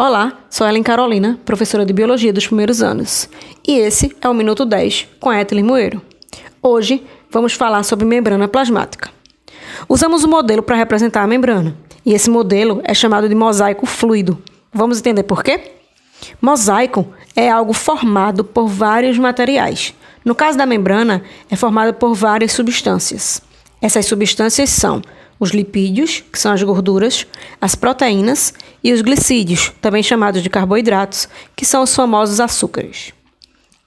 Olá, sou Ellen Carolina, professora de Biologia dos primeiros anos, e esse é o Minuto 10 com a Ethel Moeiro. Hoje vamos falar sobre membrana plasmática. Usamos um modelo para representar a membrana, e esse modelo é chamado de mosaico fluido. Vamos entender por quê? Mosaico é algo formado por vários materiais. No caso da membrana, é formado por várias substâncias. Essas substâncias são os lipídios, que são as gorduras, as proteínas e os glicídios, também chamados de carboidratos, que são os famosos açúcares.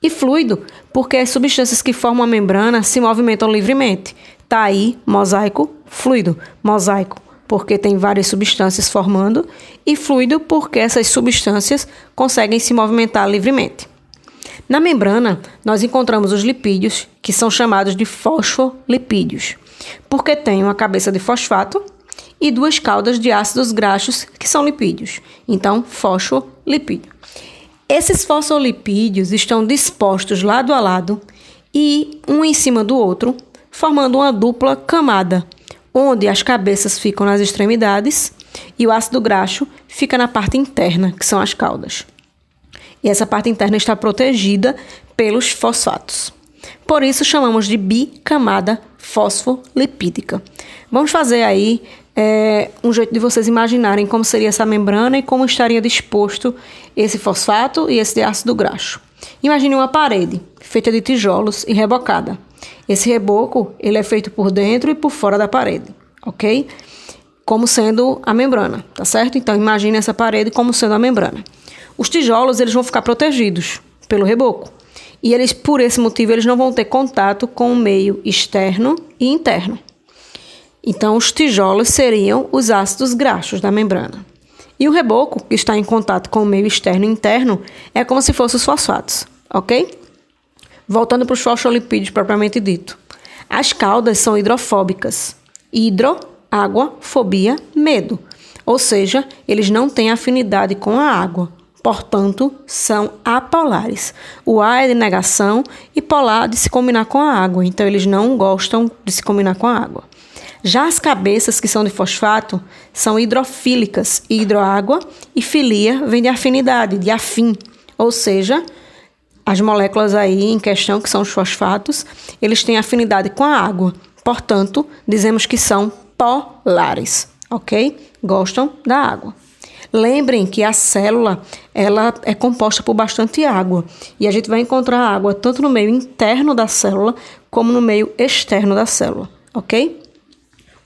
E fluido, porque as substâncias que formam a membrana se movimentam livremente. Tá aí, mosaico, fluido, mosaico, porque tem várias substâncias formando, e fluido, porque essas substâncias conseguem se movimentar livremente. Na membrana, nós encontramos os lipídios, que são chamados de fosfolipídios porque tem uma cabeça de fosfato e duas caudas de ácidos graxos, que são lipídios. Então, fosfolipídio. Esses fosfolipídios estão dispostos lado a lado e um em cima do outro, formando uma dupla camada, onde as cabeças ficam nas extremidades e o ácido graxo fica na parte interna, que são as caudas. E essa parte interna está protegida pelos fosfatos. Por isso chamamos de bicamada fosfolipídica. Vamos fazer aí é, um jeito de vocês imaginarem como seria essa membrana e como estaria disposto esse fosfato e esse ácido graxo. Imagine uma parede feita de tijolos e rebocada. Esse reboco ele é feito por dentro e por fora da parede, ok? Como sendo a membrana, tá certo? Então imagine essa parede como sendo a membrana. Os tijolos eles vão ficar protegidos pelo reboco e eles, por esse motivo, eles não vão ter contato com o meio externo e interno. Então, os tijolos seriam os ácidos graxos da membrana. E o reboco, que está em contato com o meio externo e interno, é como se fossem os fosfatos, ok? Voltando para os fosfolipídios propriamente dito. As caudas são hidrofóbicas. Hidro, água, fobia, medo. Ou seja, eles não têm afinidade com a água portanto, são apolares. O A é de negação e polar de se combinar com a água, então eles não gostam de se combinar com a água. Já as cabeças que são de fosfato são hidrofílicas, hidroágua, e filia vem de afinidade, de afim, ou seja, as moléculas aí em questão, que são os fosfatos, eles têm afinidade com a água, portanto, dizemos que são polares, ok? Gostam da água. Lembrem que a célula ela é composta por bastante água e a gente vai encontrar água tanto no meio interno da célula como no meio externo da célula, ok?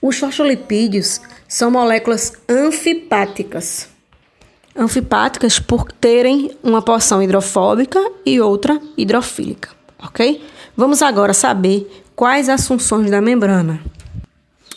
Os fosfolipídios são moléculas anfipáticas. Anfipáticas por terem uma porção hidrofóbica e outra hidrofílica, ok? Vamos agora saber quais as funções da membrana.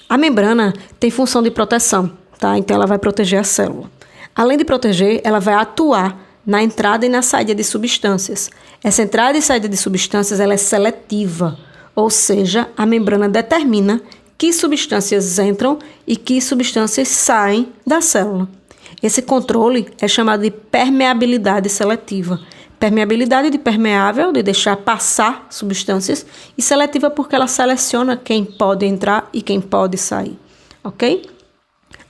A membrana tem função de proteção, tá? Então ela vai proteger a célula. Além de proteger, ela vai atuar na entrada e na saída de substâncias. Essa entrada e saída de substâncias ela é seletiva, ou seja, a membrana determina que substâncias entram e que substâncias saem da célula. Esse controle é chamado de permeabilidade seletiva. Permeabilidade de permeável, de deixar passar substâncias, e seletiva porque ela seleciona quem pode entrar e quem pode sair. Ok?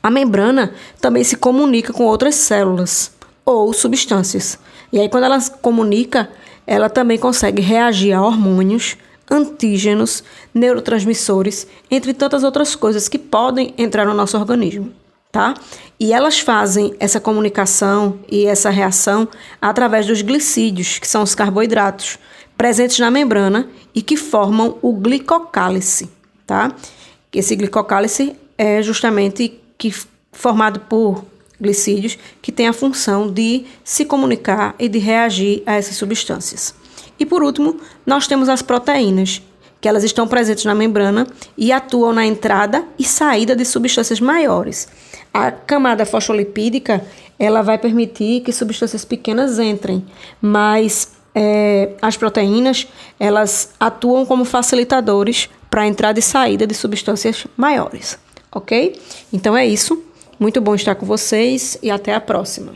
A membrana também se comunica com outras células ou substâncias. E aí, quando ela se comunica, ela também consegue reagir a hormônios, antígenos, neurotransmissores, entre tantas outras coisas que podem entrar no nosso organismo, tá? E elas fazem essa comunicação e essa reação através dos glicídios, que são os carboidratos presentes na membrana e que formam o glicocálice, tá? Esse glicocálice é justamente que formado por glicídios que tem a função de se comunicar e de reagir a essas substâncias. E por último, nós temos as proteínas, que elas estão presentes na membrana e atuam na entrada e saída de substâncias maiores. A camada fosfolipídica ela vai permitir que substâncias pequenas entrem, mas é, as proteínas elas atuam como facilitadores para a entrada e saída de substâncias maiores ok? Então é isso. Muito bom estar com vocês e até a próxima.